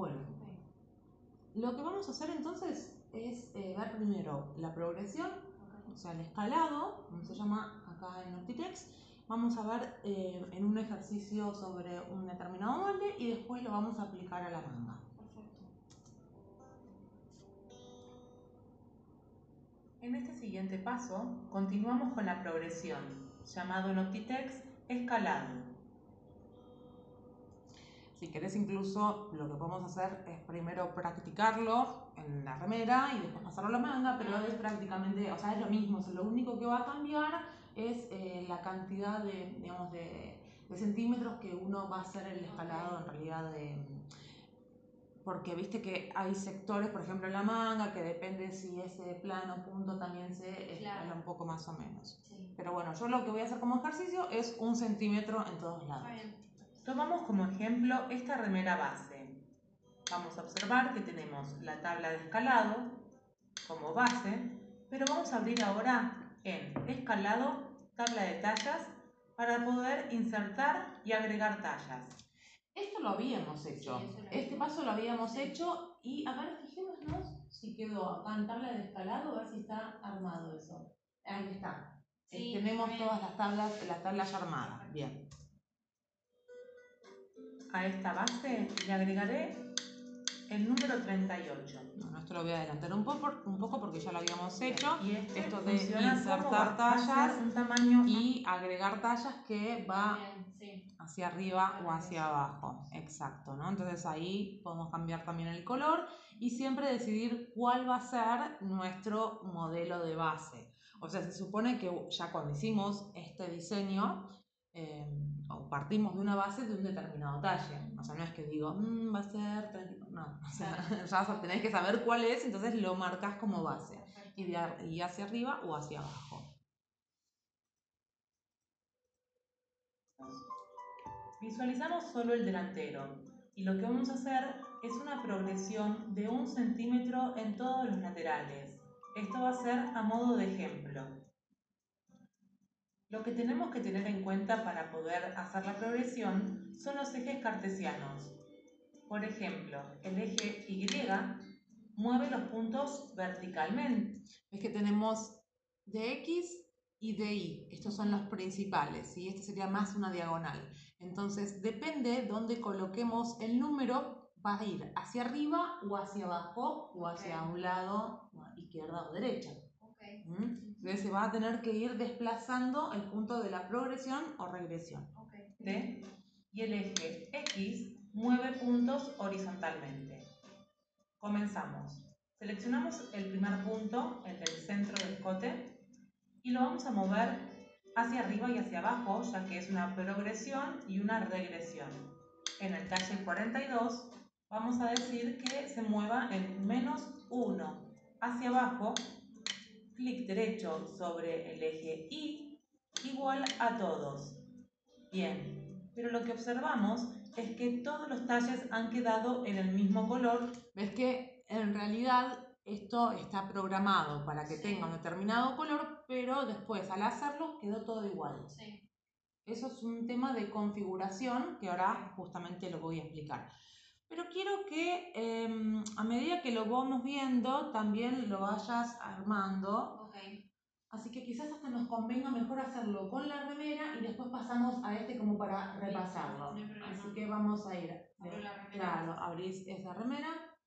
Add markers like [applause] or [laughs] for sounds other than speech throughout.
Bueno, lo que vamos a hacer entonces es eh, ver primero la progresión, o sea, el escalado, como se llama acá en Optitex. Vamos a ver eh, en un ejercicio sobre un determinado molde y después lo vamos a aplicar a la manga. En este siguiente paso, continuamos con la progresión, llamado en Optitex escalado. Si querés incluso, lo que podemos hacer es primero practicarlo en la remera y después pasarlo a la manga, pero es prácticamente, o sea, es lo mismo, lo único que va a cambiar es eh, la cantidad de, digamos, de, de, centímetros que uno va a hacer el escalado en realidad de, porque viste que hay sectores, por ejemplo en la manga, que depende si ese plano punto también se escala un poco más o menos. Pero bueno, yo lo que voy a hacer como ejercicio es un centímetro en todos lados. Tomamos como ejemplo esta remera base. Vamos a observar que tenemos la tabla de escalado como base, pero vamos a abrir ahora en escalado, tabla de tallas, para poder insertar y agregar tallas. Esto lo habíamos hecho. este paso lo habíamos hecho y a ver, fijémonos si quedó acá en tabla de escalado, a ver si está armado eso. Ahí está. Eh, tenemos todas las tablas, las tablas armadas. Bien. A esta base le agregaré el número 38. Bueno, esto lo voy a adelantar un poco, un poco porque ya lo habíamos hecho. Y este esto de insertar tallas un tamaño y agregar tallas que va hacia arriba o hacia abajo. Exacto, ¿no? Entonces ahí podemos cambiar también el color y siempre decidir cuál va a ser nuestro modelo de base. O sea, se supone que ya cuando hicimos este diseño, eh, partimos de una base de un determinado talle. O sea, no es que digo, mm, va a ser 30, no, o sea, [laughs] ya tenés que saber cuál es, entonces lo marcas como base, y, y hacia arriba o hacia abajo. Visualizamos solo el delantero y lo que vamos a hacer es una progresión de un centímetro en todos los laterales. Esto va a ser a modo de ejemplo. Lo que tenemos que tener en cuenta para poder hacer la progresión son los ejes cartesianos. Por ejemplo, el eje Y mueve los puntos verticalmente. Es que tenemos DX y DY. Estos son los principales y este sería más una diagonal. Entonces, depende dónde coloquemos el número, va a ir hacia arriba o hacia abajo o hacia un lado, izquierda o derecha. Entonces se va a tener que ir desplazando el punto de la progresión o regresión. Y el eje X mueve puntos horizontalmente. Comenzamos. Seleccionamos el primer punto, el del centro del escote, y lo vamos a mover hacia arriba y hacia abajo, ya que es una progresión y una regresión. En el talle 42 vamos a decir que se mueva en menos 1 hacia abajo clic derecho sobre el eje Y igual a todos. Bien, pero lo que observamos es que todos los talles han quedado en el mismo color. Ves que en realidad esto está programado para que tenga un determinado color, pero después al hacerlo quedó todo igual. Sí. Eso es un tema de configuración que ahora justamente lo voy a explicar. Pero quiero que em, a medida que lo vamos viendo, también lo vayas armando. Okay. Así que quizás hasta nos convenga mejor hacerlo con la remera y después pasamos a este como para repasarlo. Así que vamos a ir. Claro, abrís esa remera.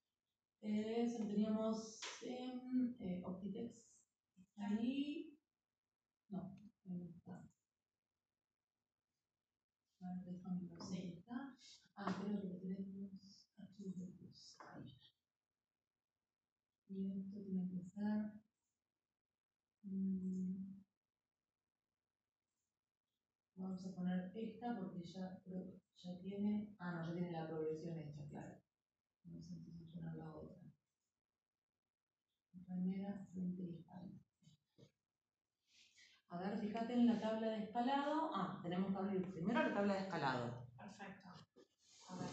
Eh, teníamos en eh, Optitex. Ahí. No, ahí está. Ah, creo que lo tenemos. Y esto Mm, vamos a poner esta porque ya, ya tiene... Ah, no, ya tiene la progresión hecha, claro. Vamos a entonces poner la otra. Frente y espalda. A ver, fíjate en la tabla de escalado. Ah, tenemos que abrir primero la tabla de escalado. Perfecto. A ver.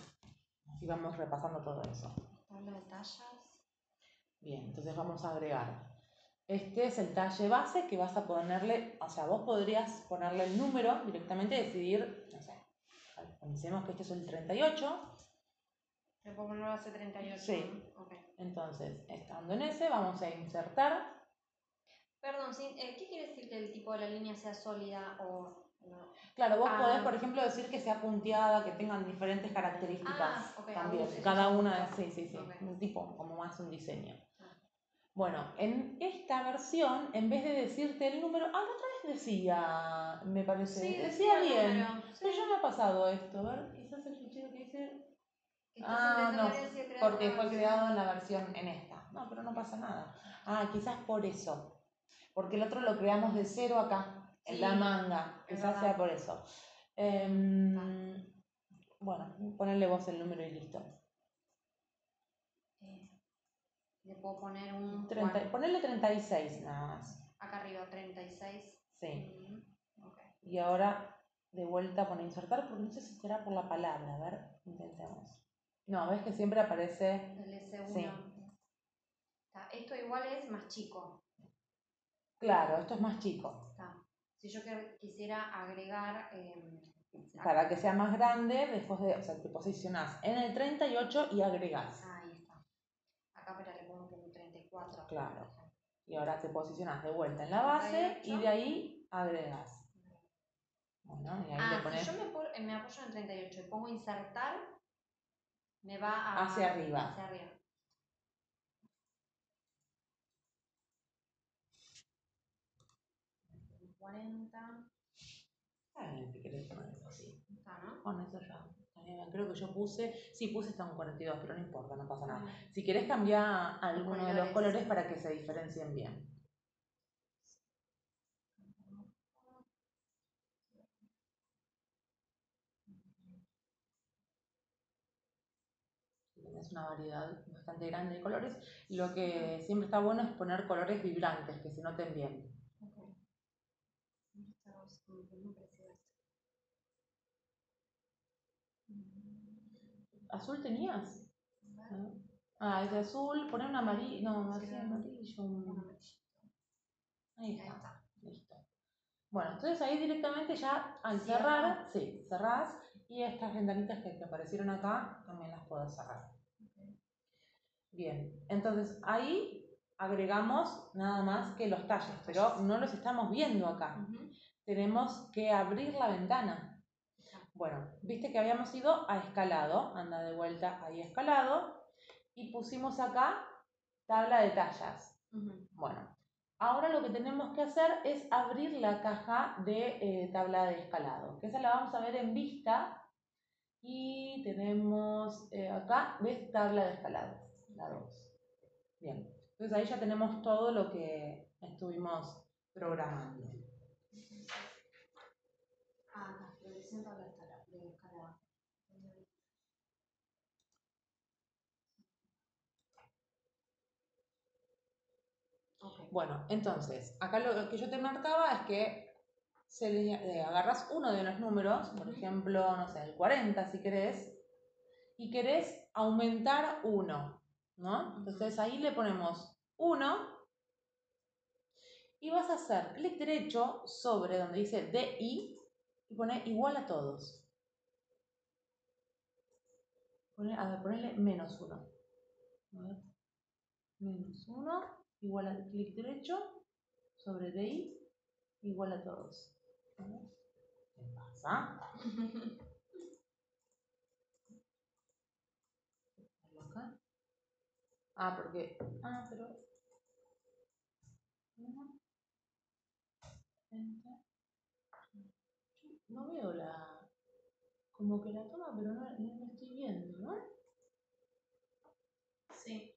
Así vamos repasando todo eso. Tabla de tallas. Bien, entonces vamos a agregar. Este es el talle base que vas a ponerle, o sea, vos podrías ponerle el número directamente, decidir, no sé, pensemos que este es el 38, Le puedo poner base 38. Sí. ¿no? Ok. Entonces, estando en ese, vamos a insertar. Perdón, eh, ¿qué quiere decir que el tipo de la línea sea sólida o no? Claro, vos Ah. podés, por ejemplo, decir que sea punteada, que tengan diferentes características Ah, ok, también. Cada una, sí, sí, sí, un tipo, como más un diseño. Ah. Bueno, en esta versión, en vez de decirte el número, ah, la otra vez decía, me parece, Sí, decía bien. número, sí. Pero ya me ha pasado esto, a ver, quizás el fichero que dice, Ah, no, porque fue creado en la versión en esta. No, pero no pasa nada. Ah, quizás por eso. Porque el otro lo creamos de cero acá, en Sí, la manga. Quizás sea por eso. Em, bueno, ponerle vos el número y listo. Eh, le puedo poner un. 30, cuatro. ponerle 36 nada más. Acá arriba, 36. Sí. Mm. Y ahora de vuelta pone insertar, porque no sé si será por la palabra. A ver, intentemos. No, ves que siempre aparece. El S1. Sí. Esto igual es más chico. Claro, esto es más chico. Está. Si yo quisiera agregar. eh, Para que sea más grande, después de. O sea, te posicionás en el 38 y agregás. ah, pero le pongo como 34. Claro. Y ahora te posicionas de vuelta en la base y 38. de ahí agregas. Bueno, y ahí le Ah, pones si yo me, me apoyo en 38 y pongo insertar, me va a, Hacia arriba. Hacia arriba. Está bien, si querés poner eso así. está, ¿no? Con eso ya. Creo que yo puse. Sí, puse hasta un 42, pero no importa, no pasa nada. Ah, Si querés cambiar alguno de los colores. para que se diferencien bien. Tienes una variedad bastante grande de colores. Lo que siempre está bueno es poner colores vibrantes, que se noten bien. ok. Esta rosa como que no parecía esta. Mm, ¿Azul tenías? ¿No? Ah, es de azul, poner un amarillo. No, así claro. amarillo. un. Ahí está. Listo. Bueno, entonces ahí directamente ya al cerrar, sí, cerrás y estas ventanitas que te aparecieron acá también las puedo cerrar. Bien, entonces ahí agregamos nada más que los talles, pero no los estamos viendo acá. Tenemos que abrir la ventana. Bueno, viste que habíamos ido a escalado, anda de vuelta ahí escalado, y pusimos acá tabla de tallas. Bueno, ahora lo que tenemos que hacer es abrir la caja de eh, tabla de escalado, que esa la vamos a ver en vista. Y tenemos eh, acá, ¿ves? Tabla de escalado, la 2. Bien, entonces ahí ya tenemos todo lo que estuvimos programando. Ah, progresión tabla de escala- de escala. Ok. Bueno, entonces, acá lo que yo te marcaba es que se le- eh, agarras uno de los números, por ejemplo, no sé, el 40 si querés, y querés aumentar uno, ¿no? Entonces ahí le ponemos 1 y vas a hacer clic derecho sobre donde dice DI y poner igual a todos. Poner, a ver, ponerle menos 1. A ver. Menos 1 igual a clic derecho sobre DI igual a todos. ¿Qué pasa? Acá. [laughs] Ah, porque. Ah, pero. No veo la. Como que la toma, pero no, no la estoy viendo, ¿no? Sí.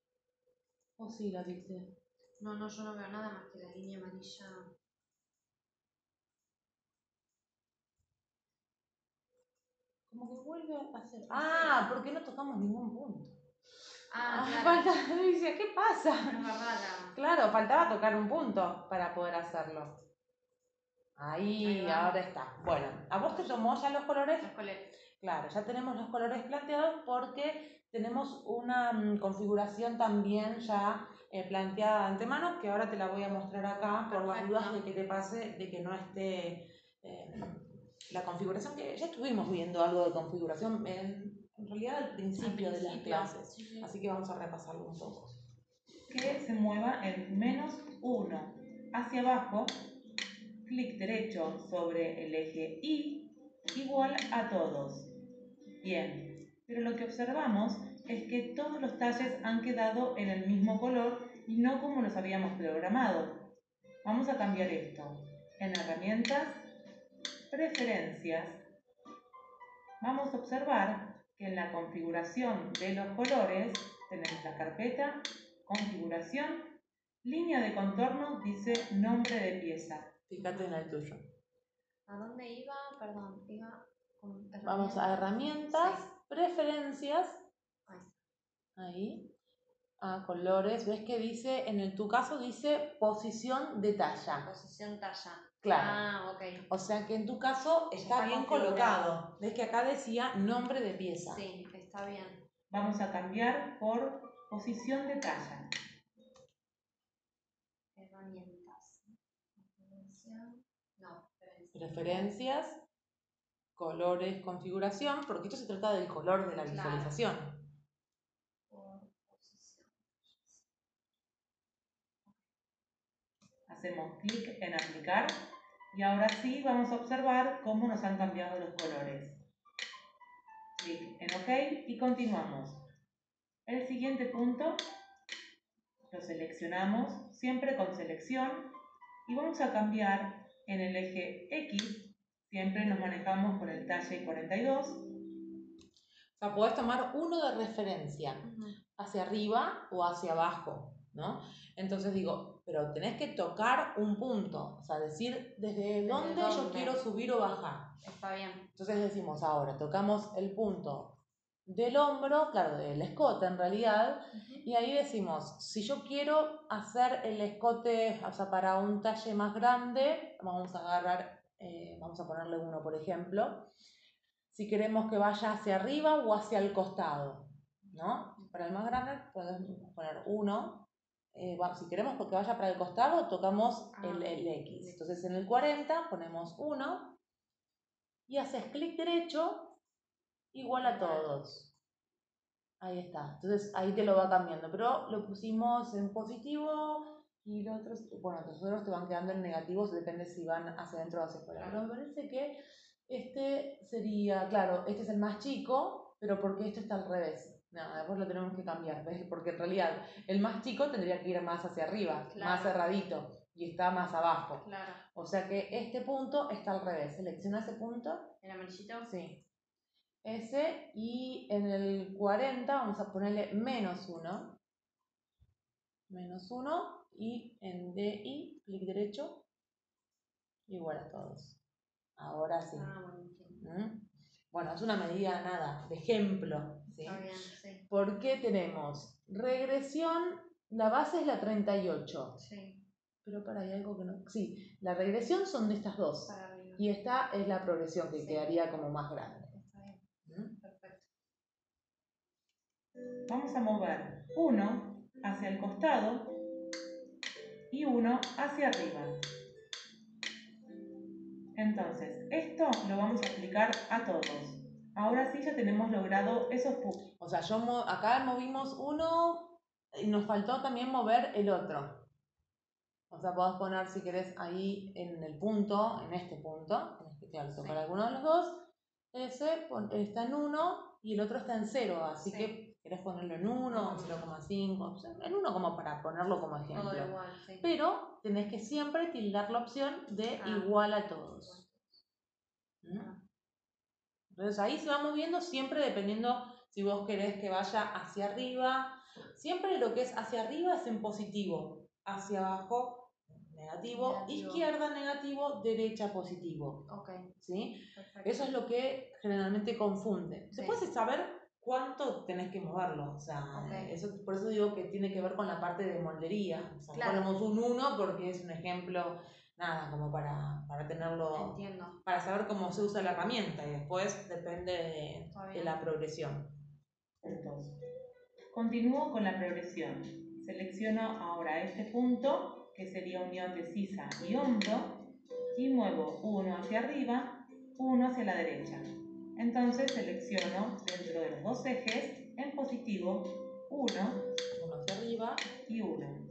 ¿O sí la viste? No, no, yo no veo nada más que la línea amarilla. Como que vuelve a hacer. Ah, porque no tocamos ningún punto. Ah, Ah, claro. falta. [laughs] Dice, ¿qué pasa? Claro, faltaba tocar un punto para poder hacerlo. Ahí, ahora está. Bueno, ¿a vos te tomó ya los colores? los colores. Claro, ya tenemos los colores planteados porque tenemos una mm, configuración también ya eh, planteada de antemano que ahora te la voy a mostrar acá por las dudas de que te pase, de que no esté eh, la configuración que ya estuvimos viendo algo de configuración. En, en realidad al principio, de las principio, clases. sí, sí. Así que vamos a repasarlo un poco. que se mueva en menos 1 hacia abajo, clic derecho sobre el eje Y, igual a todos. Bien, pero lo que observamos es que todos los talles han quedado en el mismo color y no como los habíamos programado. Vamos a cambiar esto. En herramientas, preferencias, vamos a observar que en la configuración de los colores tenemos la carpeta, configuración, línea de contorno, dice nombre de pieza. Fíjate en el tuyo. ¿A dónde iba? Perdón, iba con Vamos a herramientas, Sí. preferencias. Ahí, a colores. ¿Ves que dice, en el, tu caso dice posición de talla? Posición talla. Claro. Ah, ok. O sea que en tu caso está, Está bien colocado. Ves que acá decía nombre de pieza. Sí, está bien. Vamos a cambiar por posición de talla. Herramientas. Configuración. No, preferencia. Preferencias, colores, configuración, porque esto se trata del color de la visualización posición. Hacemos clic en aplicar y ahora sí vamos a observar cómo nos han cambiado los colores. Clic en OK y continuamos. El siguiente punto lo seleccionamos siempre con selección y vamos a cambiar en el eje X. Siempre nos manejamos con el talle 42. O sea, podés tomar uno de referencia, hacia arriba o hacia abajo, ¿no? Entonces digo, pero tenés que tocar un punto, o sea, decir desde dónde, yo quiero subir o bajar. Está bien. Entonces decimos ahora, tocamos el punto del hombro, claro, del escote en realidad, y ahí decimos, si yo quiero hacer el escote, o sea, para un talle más grande, vamos a agarrar, eh, vamos a ponerle uno, por ejemplo, si queremos que vaya hacia arriba o hacia el costado, ¿no? Para el más grande podemos poner uno. Eh, si queremos que vaya para el costado, tocamos Ah, el, el X. Entonces en el 40 ponemos 1 y haces clic derecho igual a todos. Ahí está. Entonces ahí te lo va cambiando. Pero lo pusimos en positivo y los otros, bueno, los otros te van quedando en negativos, depende si van hacia adentro o hacia afuera. Pero me parece que este sería, claro, este es el más chico, pero porque este está al revés. No, después lo tenemos que cambiar, [laughs] ¿ves? Porque en realidad el más chico tendría que ir más hacia arriba, Claro. más cerradito, y está más abajo. Claro. O sea que este punto está al revés. Selecciona ese punto. ¿El amarillito? Sí. Ese. Y en el 40 vamos a ponerle menos 1. Menos 1. Y en DI, clic derecho. Igual a todos. Ahora sí. Ah. ¿Mm? Bueno, es una medida nada, de ejemplo. ¿sí? Está bien, sí. Porque tenemos regresión, la base es la 38. Sí. Pero para, hay algo que no. Sí, la regresión son de estas dos. Y esta es la progresión que Sí. quedaría como más grande. Está bien. ¿Mm? Perfecto. Vamos a mover uno hacia el costado y uno hacia arriba. Entonces, esto lo vamos a aplicar a todos. Ahora sí ya tenemos logrado esos puntos. O sea, yo mo- acá movimos uno y nos faltó también mover el otro. O sea, podés poner si querés ahí en el punto, en este punto, tenés que claro, tocar Sí. alguno de los dos. Ese está en 1 y el otro está en 0, así Sí. que querés ponerlo en 1, en 0,5, o sea, en 1 como para ponerlo como ejemplo. Todo igual, sí. Pero tenés que siempre tildar la opción de Ah. igual a todos. ¿Mm? Ah. Entonces ahí se va moviendo siempre dependiendo si vos querés que vaya hacia arriba. Siempre lo que es hacia arriba es en positivo, hacia abajo negativo, Negativo. izquierda negativo, derecha positivo. Ok, ¿sí? perfecto. Eso es lo que generalmente confunde. Sí. Después es saber cuánto tenés que moverlo. O sea, Ok. eso, por eso digo que tiene que ver con la parte de moldería. O sea, Claro. ponemos un 1 porque es un ejemplo, nada, como para, para tenerlo Entiendo. para saber cómo se usa la herramienta y después depende de, de la progresión. puntos. Continúo con la progresión. Selecciono ahora este punto, que sería unión de sisa y hombro, y muevo uno hacia arriba, uno hacia la derecha. Entonces selecciono dentro de los dos ejes en positivo 1 Uno hacia arriba. y 1.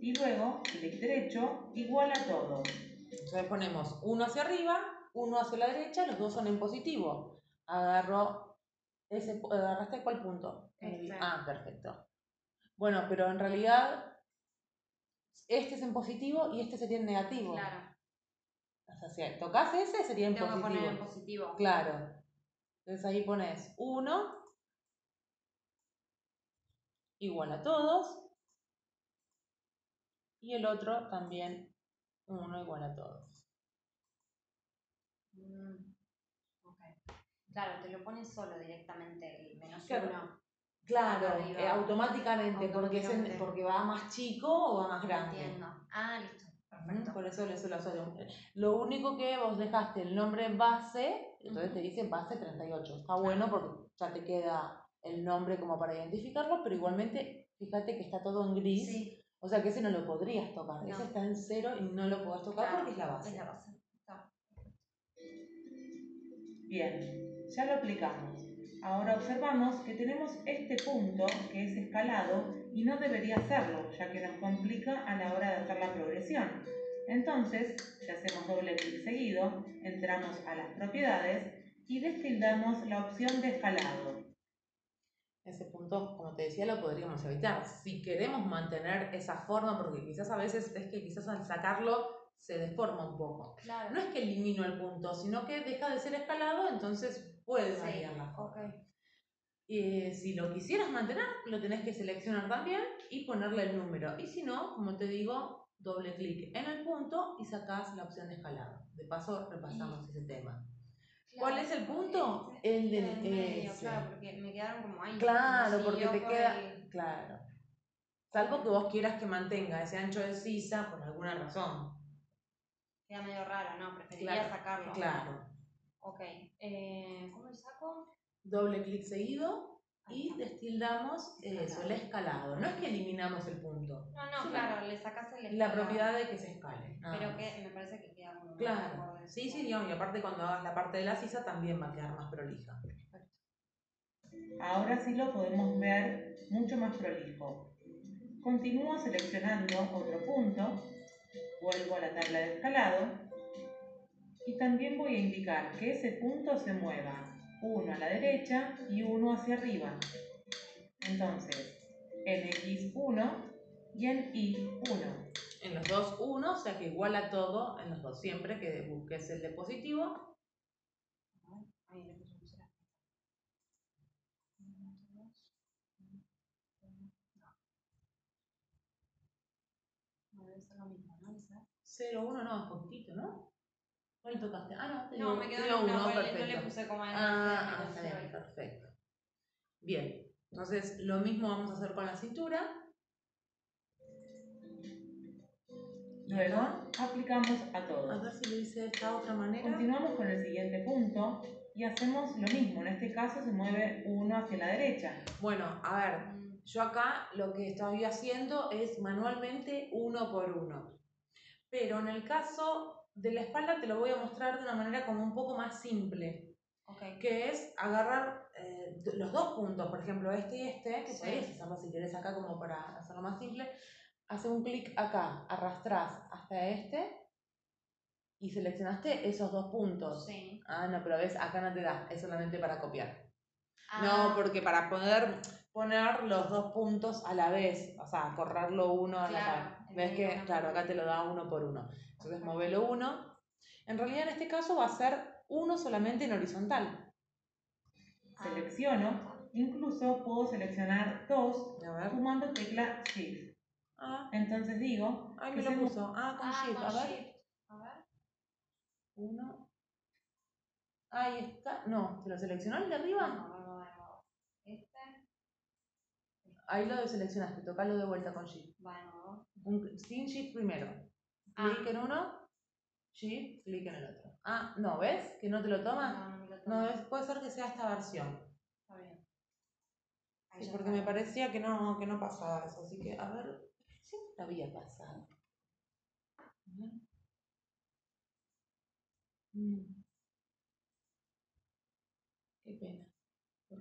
Y luego clic derecho igual a todo. Entonces ponemos uno hacia arriba, uno hacia la derecha, los dos son en positivo. Agarro ese, ¿agarraste cuál punto? Este. Ah, perfecto. Bueno, pero en realidad este es en positivo y este sería en negativo. Claro. O sea, si tocas ese sería en Tengo que positivo. poner en positivo. Claro. Entonces ahí pones 1 igual a todos. Y el otro también 1 igual a todos. Mm. Claro, te lo pones solo directamente el menos Claro. Claro, eh, automáticamente, porque, es porque va más chico o va más grande. Entiendo. Ah, listo. Perfecto. Por eso eso lo asocio. Lo único que vos dejaste el nombre base, entonces Ujú. te dice base 38. Está bueno porque ya te queda el nombre como para identificarlo, pero igualmente fíjate que está todo en gris. Sí, O sea que ese no lo podrías tocar. No. Ese está en cero y no lo podés tocar claro, porque es la base. Es la base. Bien, ya lo aplicamos. Ahora observamos que tenemos este punto que es escalado y no debería hacerlo, ya que nos complica a la hora de hacer la progresión. Entonces, si hacemos doble clic seguido, entramos a las propiedades y destildamos la opción de escalado. Ese punto, como te decía, lo podríamos evitar. Si queremos mantener esa forma, porque quizás a veces es que quizás al sacarlo se deforma un poco. Claro. No es que elimino el punto, sino que deja de ser escalado, entonces puede Sí, variar la forma. ok. Y si lo quisieras mantener, lo tenés que seleccionar también y ponerle el número. Y si no, como te digo, doble clic en el punto y sacás la opción de escalado. De paso, repasamos ese tema. ¿Cuál es el punto? este, El del medio, ese. claro, porque me quedaron como ahí. Claro, como porque te queda. el- Claro. Salvo que vos quieras que mantenga ese ancho de sisa por alguna razón. Queda medio raro, ¿no? Preferiría Claro, sacarlo. Claro. Ok. Eh, ¿Cómo lo saco? Doble clic seguido y destildamos eso, el escalado. No es que eliminamos el punto. No, no, Sí, claro, le sacas el La escalado, propiedad de que se escale. nada Pero más. que me parece que queda más Claro, sí, sí, digamos, y aparte cuando hagas la parte de la sisa también va a quedar más prolija. Ahora sí lo podemos ver mucho más prolijo. Continúo seleccionando otro punto, vuelvo a la tabla de escalado y también voy a indicar que ese punto se mueva uno a la derecha y uno hacia arriba. Entonces, en X1 y en Y1. En los dos, uno, o sea que igual a todo, en los dos, siempre que busques el de positivo, cero. Uno, dos, uno, uno, no. No, debe ser lo mismo, ¿no? Quizás. 0, 1, no, es poquitito, ¿no? ¿Cuál tocaste? Ah, no, te No, dio- me te quedó dio en una, uno, no le- no perfecto. le puse como en Ah, ah, bien, perfecto. Bien, entonces lo mismo vamos a hacer con la cintura. Luego aplicamos a a todos. ver si lo hice de esta otra manera. Continuamos con el siguiente punto y hacemos lo mismo. En este caso se mueve uno hacia la derecha. Bueno, a ver, yo acá lo que estoy haciendo es manualmente uno por uno. Pero en el caso de la espalda te lo voy a mostrar de una manera como un poco más simple. Que es agarrar eh, los dos puntos, por ejemplo, este y este, que Sí. podrías hacerlo si querés acá como para hacerlo más simple, hace un clic acá, arrastrás hasta este y seleccionaste esos dos puntos. Sí. Ah, no, pero ves, acá no te da, es solamente para copiar. Ah, No, porque para poder poner los dos puntos a la vez, o sea, correrlo uno a la Claro, en ¿Ves que, claro, acá te lo da uno por uno. Entonces, movelo uno. En realidad, en este caso va a ser uno solamente en horizontal. ah, Selecciono, incluso puedo seleccionar dos A ver. sumando tecla Shift. Ah, Entonces digo Ay, que me se lo puso. Ah, con Ah, shift. con a ver. shift. A ver. Uno. Ahí está. No, ¿te lo seleccionó el de arriba? No, no, no, no. Este. Ahí lo deseleccionaste. Tocalo de vuelta con shift. Nuevo. Un- sin shift primero. Ah. Clic en uno. Shift, clic en el otro. Ah, no, ¿ves? Que no te lo toma. No, no me lo No, tomo. es, puede ser que sea esta versión. Está bien. Ahí Sí, porque está. me parecía que no, que no pasaba eso. Así que, a ver. Siempre había pasado. A ver. Mm.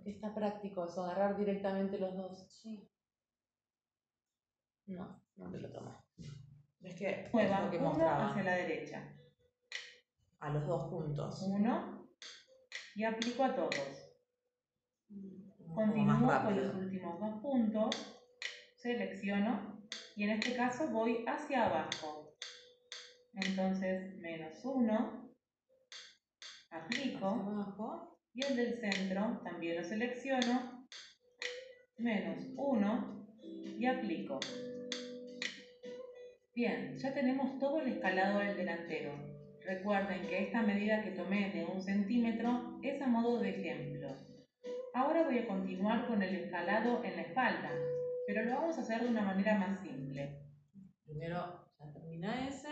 Está práctico eso, agarrar directamente los dos. Sí. No, no me lo tomo. Es que es Mueva lo que uno mostraba. hacia la derecha. A los dos puntos. Uno y aplico a todos. Continúo con los últimos dos puntos, selecciono y en este caso voy hacia abajo. Entonces, menos uno, aplico abajo. y el del centro también lo selecciono, menos uno y aplico. Bien, ya tenemos todo el escalado del delantero. Recuerden que esta medida que tomé de un centímetro es a modo de ejemplo. Ahora voy a continuar con el escalado en la espalda, pero lo vamos a hacer de una manera más simple. Primero ya termina ese.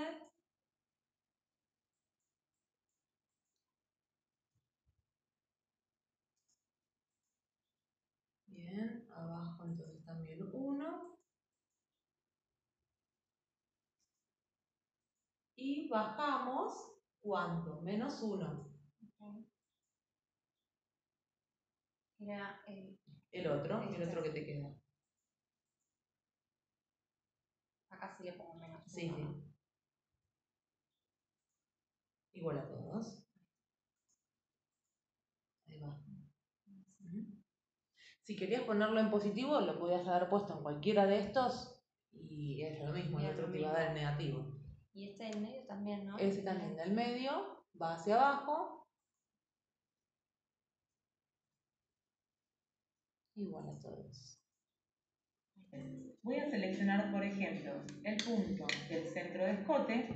Bien, abajo entonces también uno. Y bajamos, ¿cuánto? Menos uno. Ok. Era el, El otro, el Este. otro que te queda. acá sí le pongo menos. Sí, uno, sí. ¿no? Igual a todos. Ahí va. Si querías ponerlo en positivo, lo podías haber puesto en cualquiera de estos y es lo mismo, el otro te iba a dar el negativo. Y este del medio también, ¿no? Ese también del medio va hacia abajo. Igual a todos. Voy a seleccionar, por ejemplo, el punto del centro de escote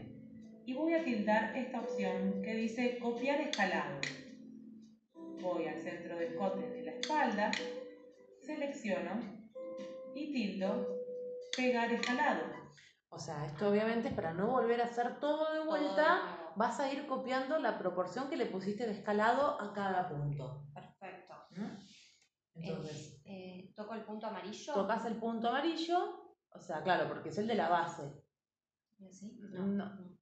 y voy a tildar esta opción que dice copiar escalado. Voy al centro de escote de la espalda, selecciono y tildo pegar escalado. O sea, esto obviamente es para no volver a hacer todo de vuelta. Vas a ir copiando la proporción que le pusiste de escalado a cada punto. Perfecto. ¿Mm? Entonces, Eh, toco el punto amarillo. tocas el punto amarillo, o sea, claro, porque es el de la base. ¿Y así? No.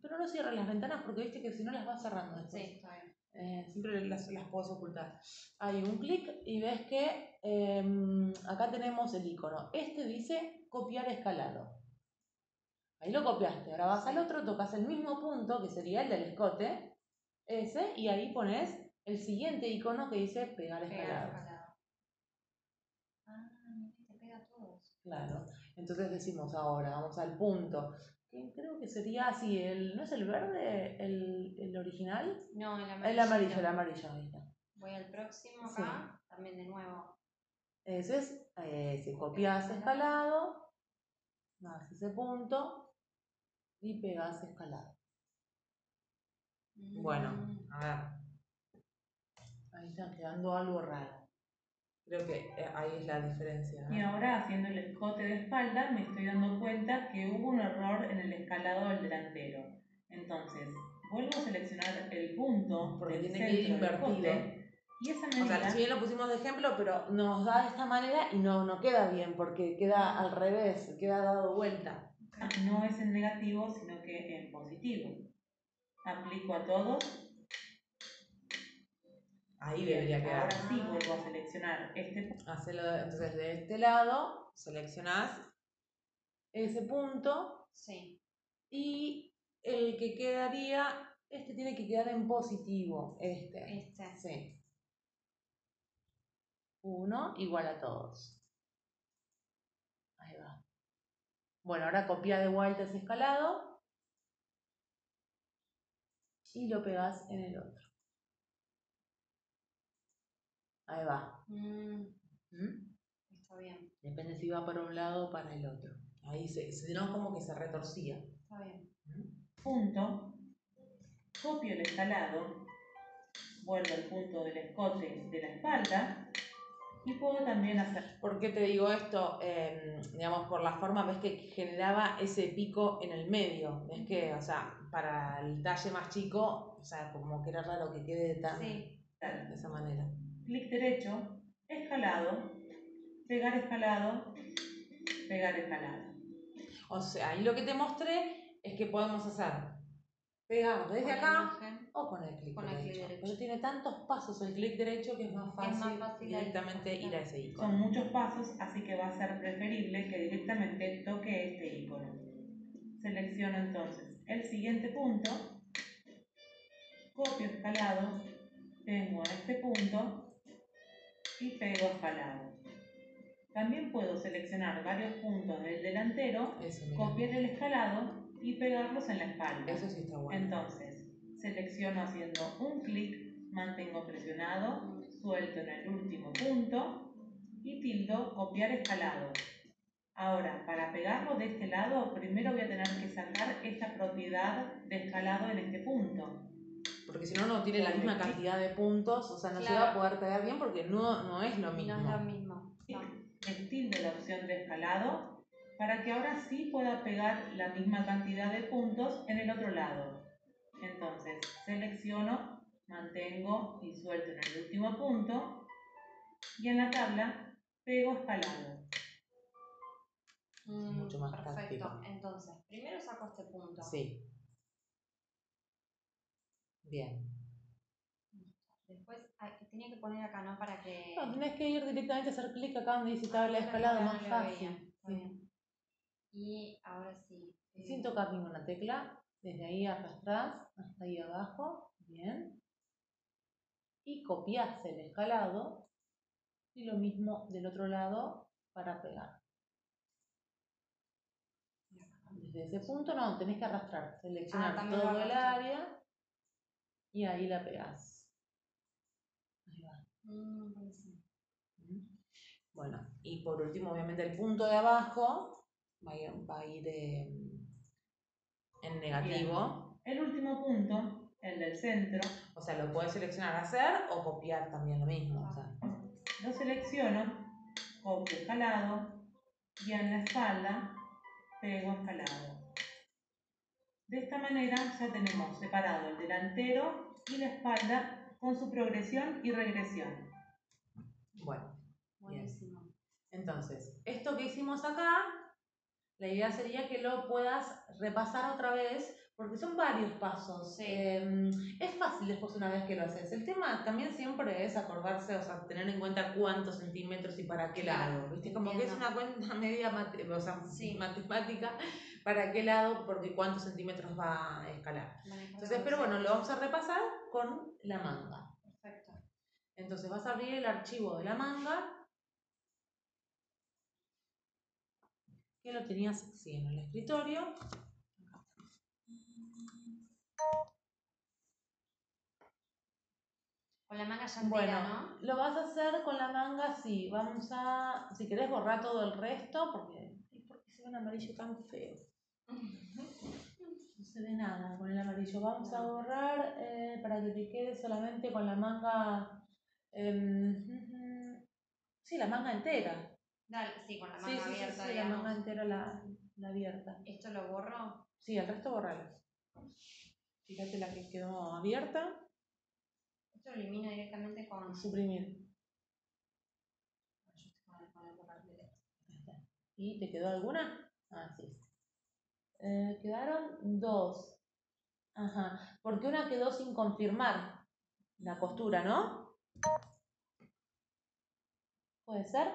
Pero no cierres las ventanas porque viste que si no las vas cerrando después. Sí, está bien. Eh, siempre las, las puedes ocultar. Hay un clic y ves que em, acá tenemos el icono. Este dice copiar escalado. Ahí lo copiaste. Ahora vas al otro, tocas el mismo punto, que sería el del escote, ese, y ahí pones el siguiente icono que dice pegar Pegar escalado. escalado. Ah, mira, te pega a todos. Claro. Entonces decimos ahora, vamos al punto. Creo que sería así, el, ¿no es el verde el, el original? No, el amarillo. El amarillo, el amarillo, ahí está. Voy al próximo Sí. acá. También de nuevo. Ese es, eh, si copias escalado, vas a ese punto y pegas escalado. Bueno, Mm, a ver. Ahí está quedando algo raro. Creo que eh, ahí es la diferencia. ¿no? Y ahora haciendo el escote de espalda me estoy dando cuenta que hubo un error en el escalado del delantero. Entonces, vuelvo a seleccionar el punto Porque del tiene que ir invertido. y esa O medida sea, si bien lo pusimos de ejemplo, pero nos da de esta manera y no, no queda bien porque queda al revés, queda dado vuelta. no es en negativo, sino que en positivo. Aplico a todos. Ahí debería quedar. Ahora sí vuelvo a seleccionar este Hacelo, entonces de este lado, seleccionás ese punto Sí. y el que quedaría, este tiene que quedar en positivo, este. Este. Sí. Uno igual a todos. Ahí va. Bueno, ahora copia de vuelta ese escalado y lo pegas en el otro. Ahí va. Mm, ¿Mm? está bien. Depende si va para un lado o para el otro. Ahí se, se no como que se retorcía. Está bien. ¿Mm? punto, copio el escalado, vuelvo al punto del escote de la espalda y puedo también hacer ¿Por qué te digo esto? Eh, digamos, por la forma, ves que generaba ese pico en el medio. Ves que, o sea, para el talle más chico, o sea, como que era raro que quede tan Sí. de esa manera. Clic derecho, escalado, pegar escalado, pegar escalado. O sea, ahí lo que te mostré es que podemos hacer pegar desde Con acá imagen. o con el clic derecho. Pero tiene tantos pasos el clic derecho que es más Es más fácil, fácil directamente ir a ese icono. Son muchos pasos, así que va a ser preferible que directamente toque este icono. Selecciono entonces el siguiente punto, copio escalado, vengo a este punto y pego escalado. También puedo seleccionar varios puntos del delantero, Eso, copiar el escalado y pegarlos en la espalda. Eso sí está bueno. Entonces, selecciono haciendo un clic, mantengo presionado, suelto en el último punto y tildo copiar escalado. Ahora, para pegarlo de este lado, primero voy a tener que sacar esta propiedad de escalado en este punto. Porque si no, no tiene la misma cantidad de puntos, o sea, no se va a poder pegar bien porque no, no es lo mismo. No es lo mismo. No. El tilde la opción de escalado para que ahora sí pueda pegar la misma cantidad de puntos en el otro lado. Entonces, selecciono, mantengo y suelto en el último punto y en la tabla pego escalado. Mm, mucho más perfecto. práctico. Entonces, primero saco este punto. Sí. Bien. Después ay, tenía que poner acá, ¿no? Para que. No, tenés que ir directamente a hacer clic acá donde dice tabla de Ah, escalado, más fácil. Sí. Y ahora sí. Eh, Sin tocar ninguna tecla, desde ahí arrastrás hasta ahí abajo, bien. Y copiás el escalado y lo mismo del otro lado para pegar. Desde ese punto no, tenés que arrastrar, seleccionar Ah, todo el área y ahí la pegás. Ahí va. mm. Bueno, y por último, obviamente, el punto de abajo va a ir, va a ir, eh, en negativo. El último punto, el del centro, O sea, lo puedes seleccionar hacer o copiar también lo mismo. O sea, lo selecciono, copio escalado y en la espalda pego escalado. De esta manera ya tenemos separado el delantero y la espalda con su progresión y regresión. bueno, Buenísimo. entonces, esto que hicimos acá, la idea sería que lo puedas repasar otra vez, porque son varios pasos. Sí. Eh, es fácil después una vez que lo haces. El tema también siempre es acordarse, o sea, tener en cuenta cuántos centímetros y para qué Claro, lado. ¿Viste? Como que es una cuenta [laughs] media o sea, Sí. matemática, para qué lado, porque cuántos centímetros va a escalar. Entonces, pero bueno, lo vamos a repasar con la manga. Perfecto. Entonces vas a abrir el archivo de la manga. Que lo tenías, sí, en el escritorio. Con la manga ya Bueno, ¿no? lo vas a hacer con la manga, sí. Vamos a, si querés borrar todo el resto, porque, ¿por qué se ve el amarillo tan feo? No se ve nada con el amarillo. Vamos a borrar eh, para que te quede solamente con la manga. em, sí, la manga entera. Dale, sí, con la manga sí, sí, abierta, sí, la manga entera la, la abierta. Esto lo borro. Sí, el resto borralo. Fíjate la que quedó abierta, Esto lo elimino directamente con. suprimir. ¿Y te quedó alguna? Ah, sí. Eh, quedaron dos. Ajá. Porque una quedó sin confirmar la costura, ¿no? ¿Puede ser?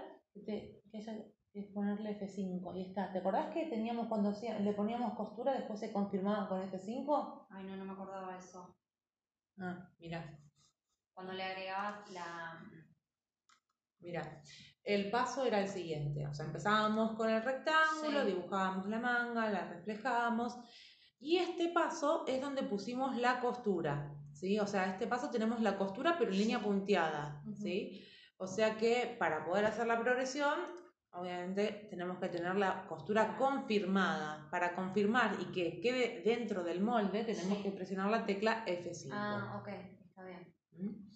Que, haya que ponerle F5. Y está. ¿Te acordás que teníamos cuando le poníamos costura, después se confirmaba con F5? Ay, no, no me acordaba eso. Ah, mira. Cuando le agregabas la. Mira, el paso era el siguiente, o sea, empezábamos con el rectángulo, Sí. dibujábamos la manga, la reflejábamos, y este paso es donde pusimos la costura, ¿sí? O sea, este paso tenemos la costura pero en línea punteada. ¿sí? O sea que para poder hacer la progresión, obviamente tenemos que tener la costura confirmada. Para confirmar y que quede dentro del molde, tenemos Sí. que presionar la tecla F5. Ah, ok, está bien. ¿Mm?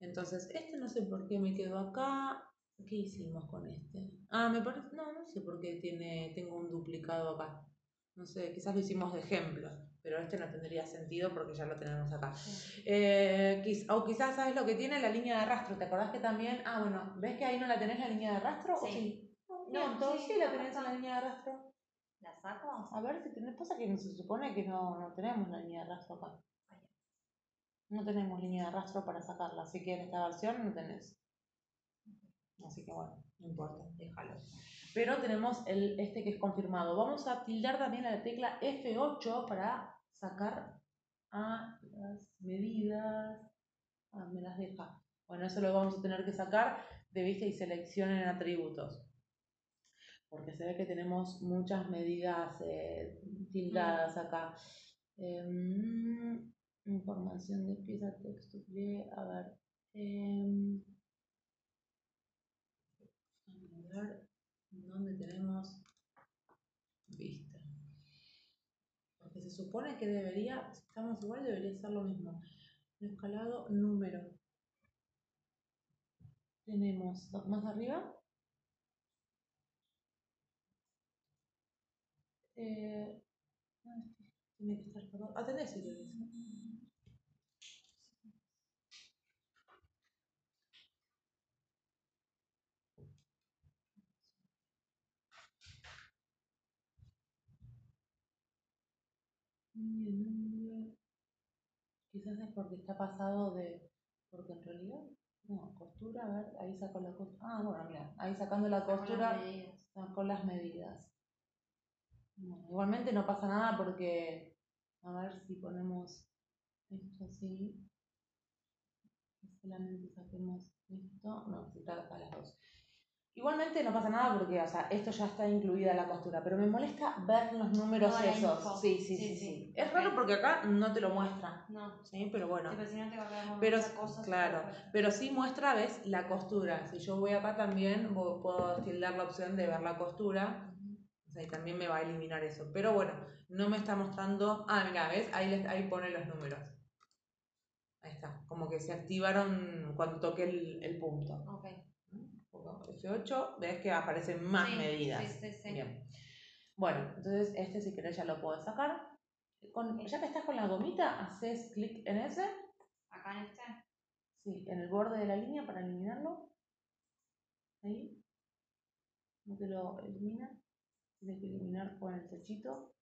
Entonces, este no sé por qué me quedó acá. ¿Qué hicimos con este? Ah, me parece. No, no sé por qué tiene, tengo un duplicado acá. No sé, quizás lo hicimos de ejemplo, pero este no tendría sentido porque ya lo tenemos acá. Sí. Eh, quiz- o quizás sabes lo que tiene la línea de arrastro. ¿Te acordás que también.? Ah, bueno, ¿ves que ahí no la tenés la línea de arrastro? ¿O Sí. No, todo sí, la tenés en la línea de arrastro. ¿La saco? A ver si tenés. Pasa que se supone que no, no tenemos la línea de arrastro acá. No tenemos línea de rastro para sacarla, así que en esta versión no tenés. Así que bueno, no importa, déjalo. Pero tenemos el, este que es confirmado. Vamos a tildar también la tecla F8 para sacar a las medidas. Ah, me las deja. Bueno, eso lo vamos a tener que sacar de vista y selección en atributos. Porque se ve que tenemos muchas medidas eh, tildadas acá. Em, información de pieza, texto, a ver. em, ver, ¿dónde tenemos vista? Porque se supone que debería, si estamos igual, debería ser lo mismo. Escalado, número. Tenemos más arriba. Eh, ah, tiene que estar por- si querés. Y el nombre, Quizás es porque está pasado de. Porque en realidad. No, costura, a ver, ahí saco la costura. Ah, bueno, mira, ahí sacando la costura sacó las medidas. Bueno, igualmente no pasa nada porque. A ver si ponemos esto así. Solamente saquemos esto. No, si está acá las dos. Igualmente no pasa nada porque, o sea, esto ya está incluida la costura, pero me molesta ver los números Toda esos. Sí, sí, Sí, sí, sí. sí. Es raro porque acá no te lo muestra, No, ¿sí? Pero bueno. sí, pero si no te va a quedar Pero, muchas cosas. claro, pero sí muestra, ves, la costura. Si yo voy acá también, puedo tildar la opción de ver la costura. O sea, y también me va a eliminar eso. Pero bueno, no me está mostrando. Ah, mira, ¿ves? Ahí, les- ahí pone los números. Ahí está. Como que se activaron cuando toqué el, el punto. Ok. Pongo F8, ves que aparecen más Sí, medidas. Sí, sí, sí. Bien. Bueno, entonces este si querés ya lo puedo sacar. Con- ya que estás con la gomita, haces clic en ese. Acá en este. Sí, en el borde de la línea para eliminarlo. Ahí. No te lo elimina. Tienes que eliminar con el techito.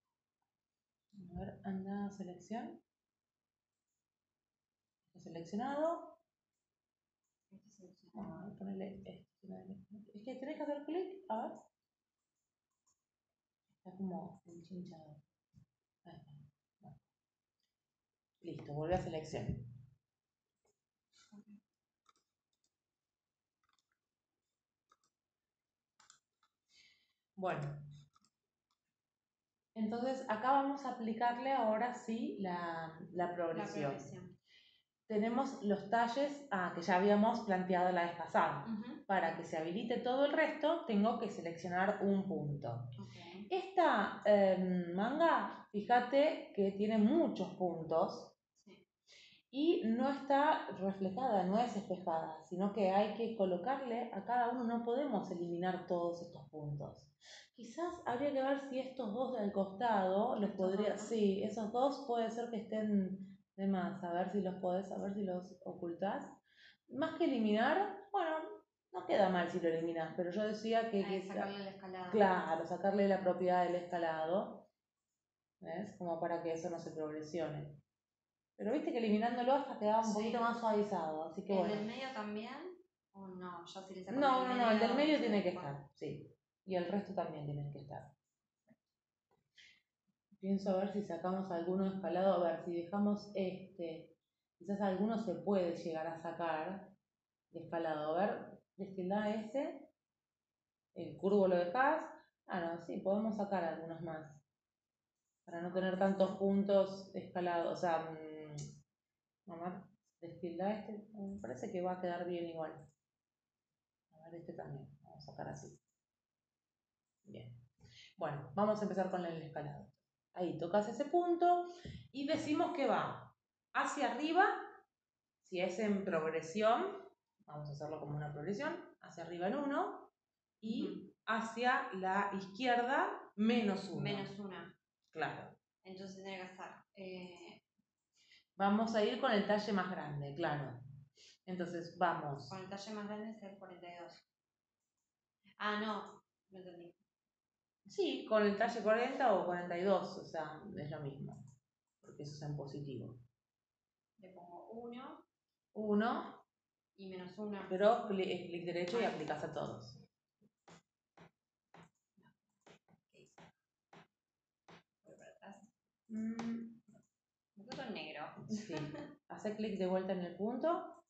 A ver, anda a selección. Seleccionado. Este es el- Ah, ponele este. Es que tenés que hacer clic. A ver. Está como enchinchado. Ahí está. Bueno. Listo, vuelve a selección. Bueno. Entonces, acá vamos a aplicarle ahora sí la, la La progresión. Tenemos los talles ah, que ya habíamos planteado la vez pasada. Para que se habilite todo el resto, tengo que seleccionar un punto. Ok. Esta em, manga, fíjate que tiene muchos puntos Sí. y no está reflejada, no es espejada, sino que hay que colocarle a cada uno, no podemos eliminar todos estos puntos. Quizás habría que ver si estos dos del costado los podría, sí, esos dos puede ser que estén de más, a ver si los podés, a ver si los ocultás. Más que eliminar, bueno, no queda mal si lo eliminas, pero yo decía que Ahí, quizá- sacarle. Claro, sacarle la propiedad del escalado, ¿ves? Como para que eso no se progresione. Pero viste que eliminándolo hasta quedaba un Sí. poquito más suavizado, así que ¿El bueno. del medio también? ¿O no? Ya si le No, no, no, el del medio tiene que estar, sí. Y el resto también tienen que estar. Pienso a ver si sacamos alguno escalado, a ver si dejamos este, quizás alguno se puede llegar a sacar de escalado. A ver, destildá este, el curvo lo dejás. Ah, no, sí, podemos sacar algunos más. Para no tener tantos puntos escalados, o sea, mm, mamá, destildá este, me parece que va a quedar bien igual. A ver, este también, vamos a sacar así. Bien. Bueno, vamos a empezar con el escalado. Ahí tocas ese punto y decimos que va hacia arriba, si es en progresión, vamos a hacerlo como una progresión, hacia arriba en 1 y hacia la izquierda menos 1. Menos una. Claro. Entonces tiene que hacer. Eh, Vamos a ir con el talle más grande, claro. Entonces vamos. con el talle más grande es el 42. Ah, no. No entendí. Sí, con el talle 40 o 42, o sea, es lo mismo. Porque eso es en positivo. le pongo 1 1, y menos 1. pero cli- clic derecho y aplicas a todos. Voy para atrás. Mm, Me quedo en negro. Sí. Hace clic de vuelta en el punto.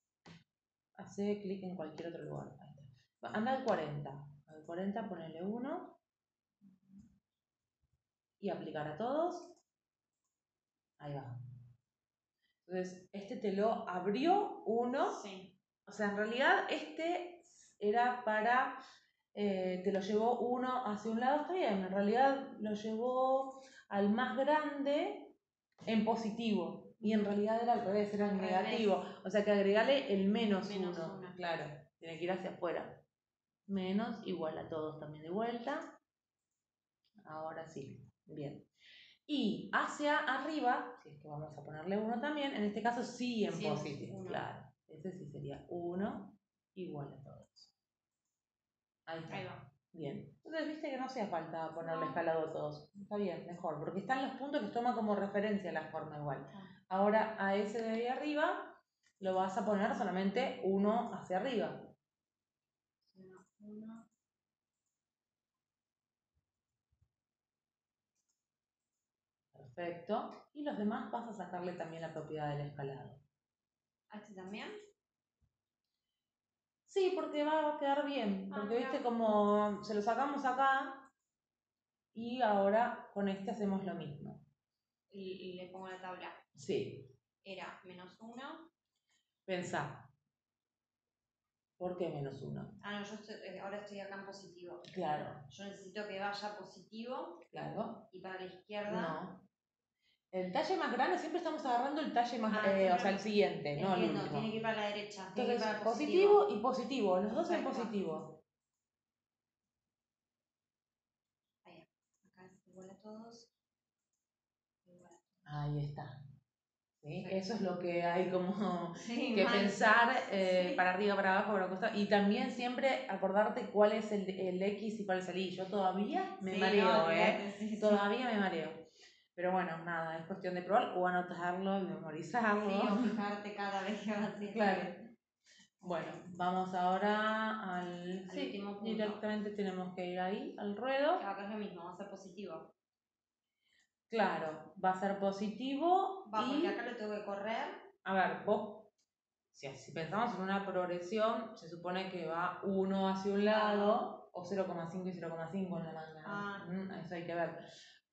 Hace clic en cualquier otro lugar. Ahí está. Anda al 40. Al 40 ponele 1. Y aplicar a todos. Ahí va. Entonces, este te lo abrió uno. Sí. O sea, en realidad este era para, eh, te lo llevó uno hacia un lado, está bien, en realidad lo llevó al más grande en positivo y en realidad era al revés, era en negativo. O sea que agregale el menos, Menos uno, uno. claro, tiene que ir hacia afuera. Menos igual a todos también de vuelta. Ahora sí, bien. Y hacia arriba, si es que vamos a ponerle uno también, en este caso sí en Sí, positivo, uno. claro. Ese sí sería 1 igual a todos. Ahí está. Ahí va. Bien. Entonces, viste que no hacía falta ponerle escalado a todos. Está bien, mejor, porque están los puntos que toma como referencia la forma igual. Ah. Ahora a ese de ahí arriba lo vas a poner solamente uno hacia arriba. Uno, uno. Perfecto. Y los demás vas a sacarle también la propiedad del escalado. ¿A este también? Sí, porque va a quedar bien. Ah, Porque viste como se lo sacamos acá y ahora con este hacemos lo mismo. Y, y le pongo la tabla. Sí, Era menos 1. pensá. ¿Por qué menos uno? Ah, no, yo estoy- eh, ahora estoy acá en positivo. Claro, Yo necesito que vaya positivo claro. y para la izquierda. No. El talle más grande, siempre estamos agarrando el talle más, Ah, eh, o sea, el siguiente, no el Entiendo, último. tiene que ir para la derecha. tiene que ir Entonces, para positivo y positivo, los dos en positivo. Acá es igual a todos. Igual a todos. Ahí está. ¿Sí? Eso es lo que hay como [laughs] Sí, que mal. pensar eh, Sí. para arriba, para abajo, para costado. Y también siempre acordarte cuál es el, el X y cuál es el Y. Yo todavía me mareo, no, ¿eh? Todavía me mareo. Pero bueno, nada, es cuestión de probar o anotarlo y memorizarlo. Sí, o fijarte cada vez que vas a. Claro. Bueno, vamos ahora al... Al último punto. directamente tenemos que ir ahí, al ruedo. Que acá es lo mismo, va a ser positivo. Claro, va a ser positivo Va, y... porque acá lo tengo que correr. A ver, vos, si, si pensamos en una progresión, se supone que va uno hacia un lado o 0,5 y 0,5 en la manga. Ah. Mm, Eso hay que ver.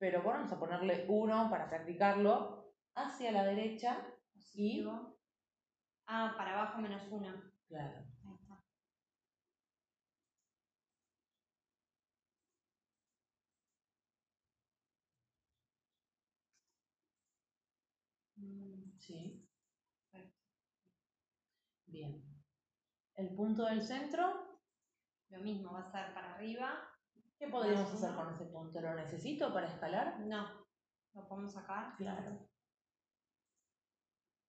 Pero bueno, vamos a ponerle 1 para practicarlo hacia la derecha. Positivo. Ah, para abajo menos 1. Claro. Ahí está. Mm, Sí. Perfecto. Bien. El punto del centro, Lo mismo, va a ser para arriba. ¿Qué podríamos hacer uno. con ese punto? ¿Lo necesito para escalar? No, lo podemos sacar. Claro.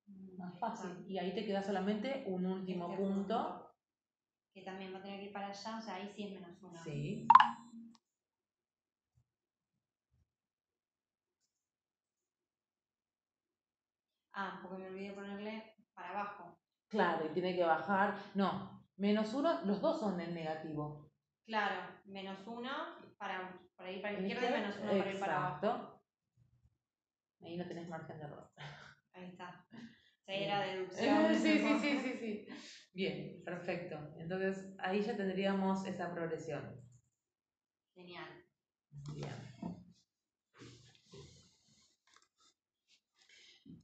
Mm, Más fácil. Y ahí te queda solamente un último Este punto. Que también va a tener que ir para allá, o sea, ahí sí es menos 1. Sí. Ah, porque me olvidé ponerle para abajo. Claro, y tiene que bajar. No, menos uno, los dos son en negativo. Claro, menos 1 para, para ir para la izquierda y menos 1 para ir para abajo. Ahí no tenés margen de error. Ahí está. Sí, era deducción. [laughs] Sí, sí, sí, sí, sí. Bien, perfecto. Entonces ahí ya tendríamos esa progresión. Genial. Bien.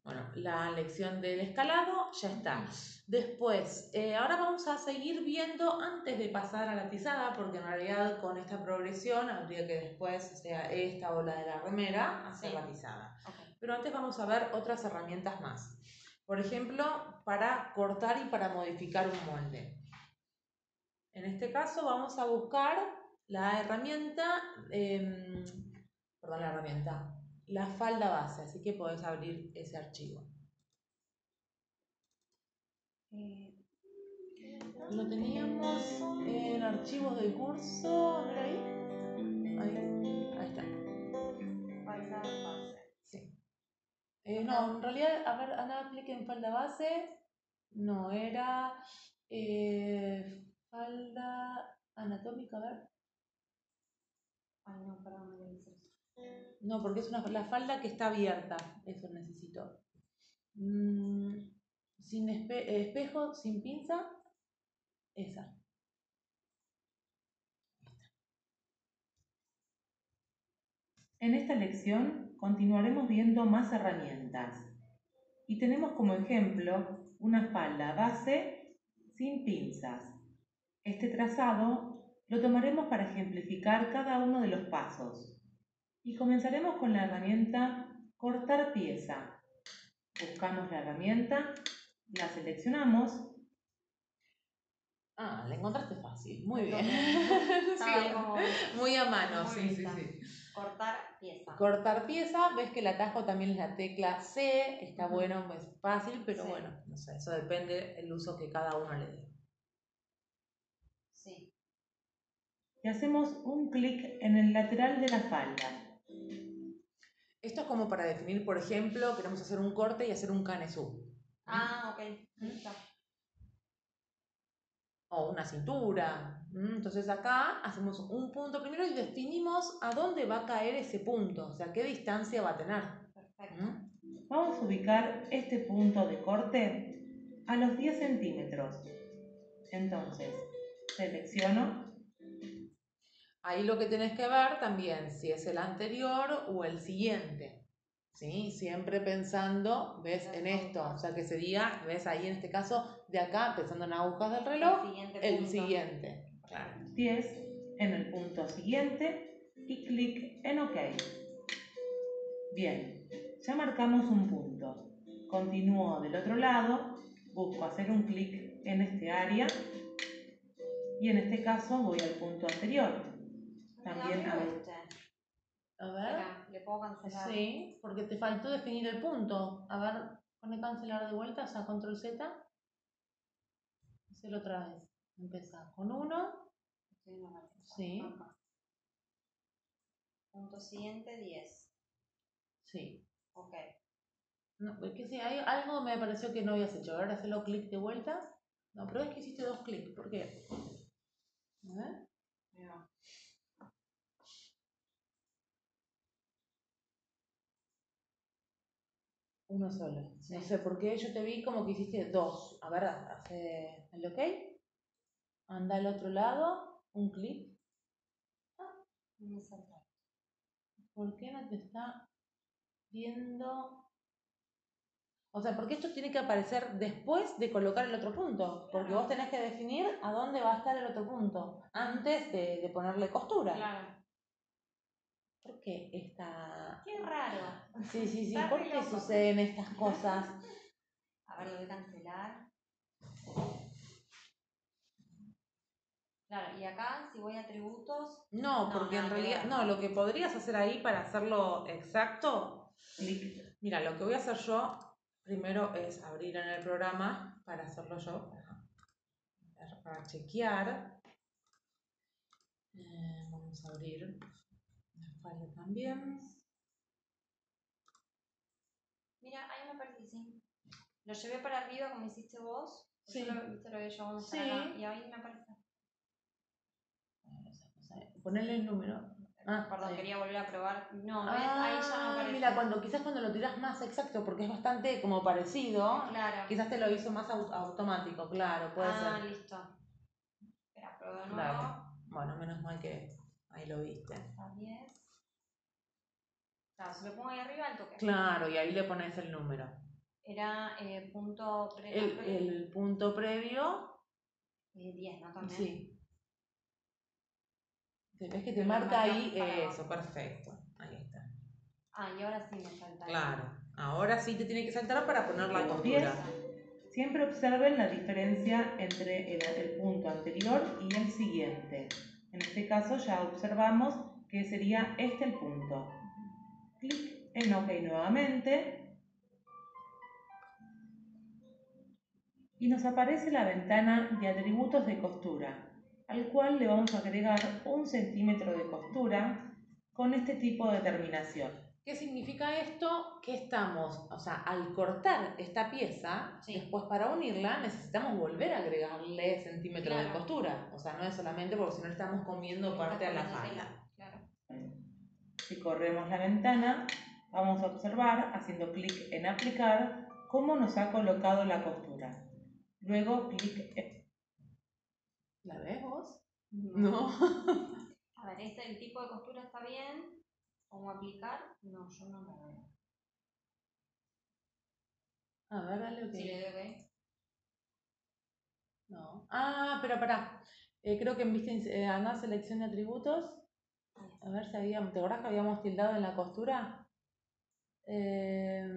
Bueno, la lección del escalado ya está. Después, eh, ahora vamos a seguir viendo antes de pasar a la tizada, porque en realidad con esta progresión habría que después, sea, esta o la de la remera, hacer Sí. la tizada. Pero antes vamos a ver otras herramientas más. Por ejemplo, para cortar y para modificar un molde. En este caso vamos a buscar la herramienta, em, perdón, la herramienta, la falda base, así que podés abrir ese archivo. Eh, Lo teníamos en archivos del curso, a ver ahí. Ahí, ahí está. falta base. Sí. Eh, no, en realidad, a ver, Ana, clic en falda base. No, era eh, falda anatómica, a ver. Ay, no, perdón, no No, porque es una, la falda que está abierta. Eso necesito. Mm, sin espe- espejo, sin pinza. Esa. En esta lección continuaremos viendo más herramientas y tenemos como ejemplo una falda base sin pinzas. Este trazado lo tomaremos para ejemplificar cada uno de los pasos y comenzaremos con la herramienta cortar pieza. Buscamos la herramienta, la seleccionamos Ah, la encontraste fácil. Muy bien. [laughs] Sí, como muy a mano, muy sí, sí, cortar pieza. Cortar pieza, ves que el atajo también es la tecla C, está bueno, pues fácil, pero Sí. bueno, no sé, eso depende el uso que cada uno le dé. Sí. y hacemos un clic en el lateral de la falda. Esto es como para definir, por ejemplo, queremos hacer un corte y hacer un canesú. Ah, ok. Listo. O una cintura. ¿m? Entonces acá hacemos un punto primero y definimos a dónde va a caer ese punto, o sea, qué distancia va a tener. Perfecto. ¿m? Vamos a ubicar este punto de corte a los 10 centímetros. Entonces, selecciono Ahí lo que tenés que ver también si es el anterior o el siguiente. ¿Sí? Siempre pensando, ¿ves? Las En esto. O sea, que sería, ¿ves? Ahí en este caso, de acá, pensando en agujas del reloj, el siguiente. el punto. siguiente. Claro. 10 en el punto siguiente y clic en OK. Bien, ya marcamos un punto. Continúo del otro lado, busco hacer un clic en este área y en este caso voy al punto anterior. También. A ver. Le puedo cancelar. Sí, porque te faltó definir el punto. A ver, pone cancelar de vuelta, o sea, control Z. Hacelo otra vez. Empieza con uno. Estoy en la marca. Sí. Acá. Punto siguiente, 10. Sí. Ok. No, es que sí, hay algo me pareció que no habías hecho. Ahora hacerlo clic de vuelta. No, pero es que hiciste dos clics. ¿Por qué? A ver va. Uno solo. No Sí. sé por qué yo te vi como que hiciste dos. A ver, hace el ok. Anda al otro lado. Un clic. No me salta. ¿Por qué no te está viendo? O sea, porque esto tiene que aparecer después de colocar el otro punto. Porque Claro. vos tenés que definir a dónde va a estar el otro punto. Antes de, de ponerle costura. Claro. ¿Por qué está.? Qué raro. Sí, sí, sí. ¿Por qué loco. suceden estas cosas? A ver, lo voy a cancelar. Claro, y acá si voy a atributos, No, No, porque en realidad. No, lo que podrías hacer ahí para hacerlo exacto. Mira, lo que voy a hacer yo primero es abrir en el programa para hacerlo yo. Para, para chequear. Eh, vamos a abrir también. mira, ahí me que sí. Lo llevé para arriba como hiciste vos. Sí. Yo lo, viste, lo había llevado Sí. acá. Y ahí me aparece. Ponerle el número. Ah, Perdón, quería volver a probar. No. Ah, ahí ya no aparece. Mira, cuando, quizás cuando lo tiras más exacto, porque es bastante como parecido, Claro. quizás te lo hizo más au- automático, claro, puede ah, ser. listo. Espera, pruebo de nuevo. Bueno, menos mal que ahí lo viste. A 10. Claro, si lo pongo ahí arriba, el toque. Claro, y ahí le pones el número. Era eh, punto pre El, punto previo, eh, 10, ¿no? También. sí. Ves que te Pero marca ahí abajo. eso, perfecto. Ahí está. Ah, y ahora sí me salta. ahí. Claro. Ahora sí te tiene que saltar para poner la costura. 10. Siempre observen la diferencia entre el, el punto anterior y el siguiente. En este caso ya observamos que sería este el punto. Clic en OK nuevamente. Y nos aparece la ventana de atributos de costura, al cual le vamos a agregar un centímetro de costura con este tipo de terminación. ¿Qué significa esto? Que estamos, o sea, al cortar esta pieza, Sí. después para unirla necesitamos volver a agregarle centímetros de Claro. costura. O sea, no es solamente porque si no estamos comiendo parte a la falda. Claro. Si corremos la ventana, vamos a observar, haciendo clic en aplicar, cómo nos ha colocado la costura. Luego clic en ¿La ves vos? No. A ver, este, el tipo de costura está bien. ¿Cómo aplicar? No, yo no lo veo. A ver, dale ok. Si le doy ok. No. Ah, pero pará. Eh, creo que en vista eh, andá a selección de atributos. A ver si habíamos. ¿Te acordás que habíamos tildado en la costura? Eh,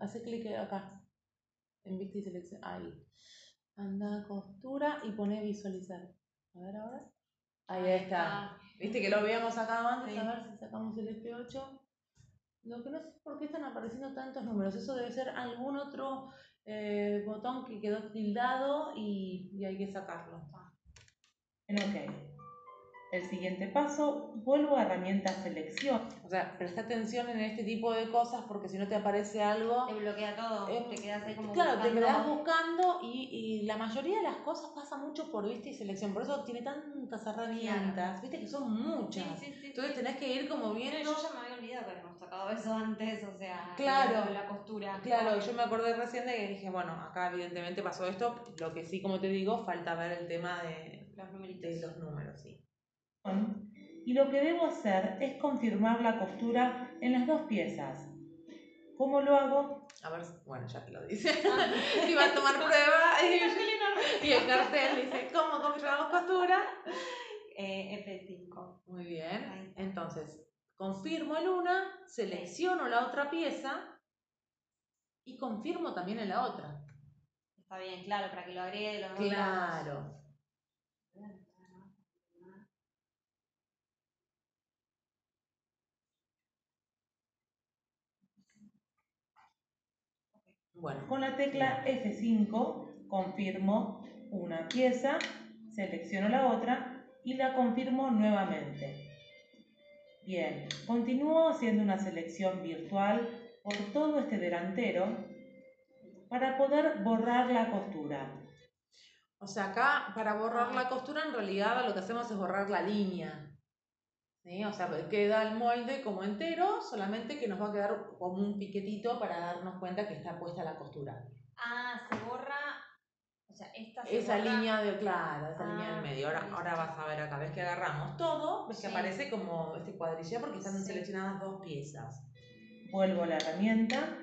hace clic acá. En vista y selección. Ahí. Anda a costura y pone visualizar. A ver ahora. Ahí, está. Viste que lo habíamos sacado antes. Sí. A ver si sacamos el F8. Lo que no sé es por qué están apareciendo tantos números. Eso debe ser algún otro eh, botón que quedó tildado y, y hay que sacarlo. en OK. El siguiente paso, vuelvo a herramienta selección. O sea, presta atención en este tipo de cosas porque si no te aparece algo. Te bloquea todo. eh, te quedas ahí como claro, te buscando. quedas buscando y, y la mayoría de las cosas pasa mucho por vista y selección. Por eso tiene tantas herramientas. Viste que son muchas. sí, sí. Entonces sí. tenés que ir como Pero viendo. yo ya me había olvidado que habíamos tocado eso antes, o sea, Claro. la, la costura. Claro, yo me acordé recién de que dije, bueno, acá evidentemente pasó esto. Lo que sí, como te digo, falta ver el tema de, Los numeritos. de los números, sí. Y lo que debo hacer es confirmar la costura en las dos piezas. ¿Cómo lo hago? A ver, bueno, ya te lo dice. [laughs] Iba a tomar prueba [laughs] y, [laughs] y el cartel dice, ¿cómo confirmamos costura? Eh, F5. Muy bien. Entonces, confirmo en una, selecciono la otra pieza y confirmo también en la otra. Está bien, claro, para que lo agregue de los dos lados. Claro. Con la tecla F5 confirmo una pieza, selecciono la otra y la confirmo nuevamente. Bien, continúo haciendo una selección virtual por todo este delantero para poder borrar la costura. o sea, acá para borrar la costura en realidad lo que hacemos es borrar la línea. ¿Sí? O sea, queda el molde como entero, solamente que nos va a quedar como un piquetito para darnos cuenta que está puesta la costura. Ah, se borra. O sea, esta se Esa borra. línea de, claro, esa Ah, línea del medio. Ahora, ahora vas a ver acá, ves que agarramos todo, ves que aparece como este cuadrilla porque están Sí. seleccionadas dos piezas. Vuelvo a la herramienta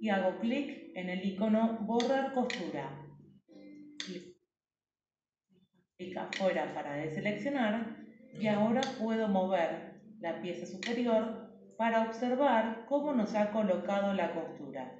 y hago clic en el icono borrar costura. Clic afuera para deseleccionar y ahora puedo mover la pieza superior para observar cómo nos ha colocado la costura.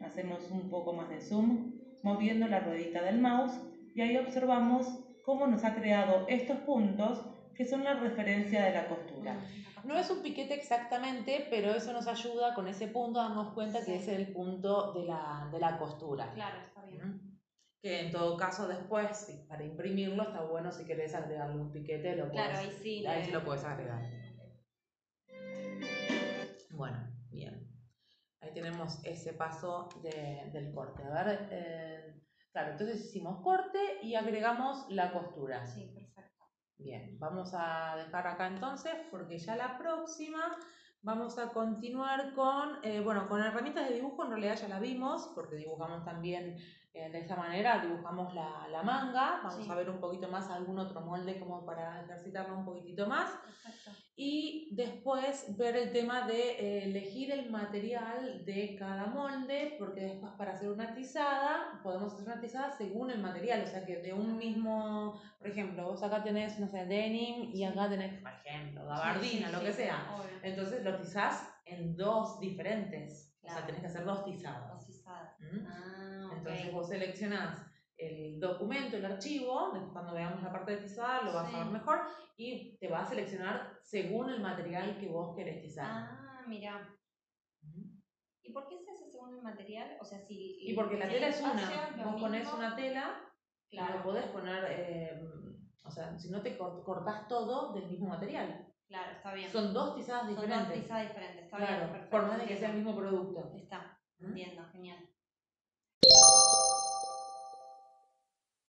Hacemos un poco más de zoom moviendo la ruedita del mouse y ahí observamos cómo nos ha creado estos puntos que son la referencia de la costura. No es un piquete exactamente, pero eso nos ayuda con ese punto a darnos cuenta que es el punto de la, de la costura. Claro, está bien. Que en todo caso después, para imprimirlo, está bueno si querés agregarle un piquete, lo Claro, puedes, ahí sí. ahí le- sí lo puedes agregar. Bueno, bien. Ahí tenemos ese paso de- del corte. A ver, eh, claro, entonces hicimos corte y agregamos la costura. Sí, perfecto. Bien, vamos a dejar acá entonces porque ya la próxima vamos a continuar con, eh, bueno, con herramientas de dibujo en realidad ya la vimos porque dibujamos también de esta manera, dibujamos la, la manga, vamos Sí. a ver un poquito más algún otro molde como para ejercitarlo un poquitito más Perfecto. y después ver el tema de eh, elegir el material de cada molde, porque después para hacer una tizada, podemos hacer una tizada según el material, o sea que de un mismo, por ejemplo, vos acá tenés, no sé, denim y acá tenés, por ejemplo, gabardina, Sí, sí, lo que sea. obvio. Entonces lo tizás en dos diferentes, o sea, tenés que hacer dos tizados. ¿Mm? Ah. Entonces vos seleccionás el documento, el archivo, cuando veamos la parte de tizada lo vas Sí. a ver mejor y te va a seleccionar según el material que vos querés tizar. Ah, mira. Ujú. ¿Y por qué se hace según el material? O sea, si. Y porque la tela el es una, lo vos ponés mismo, una tela, Claro. no podés poner, eh, o sea, si no te cor- cortás todo del mismo material. Claro, está bien. Son dos tizadas Son dos diferentes. pizzas diferentes. Está claro, bien, perfecto. por más de que sea el mismo producto. Está, ¿Mm? Entiendo, genial.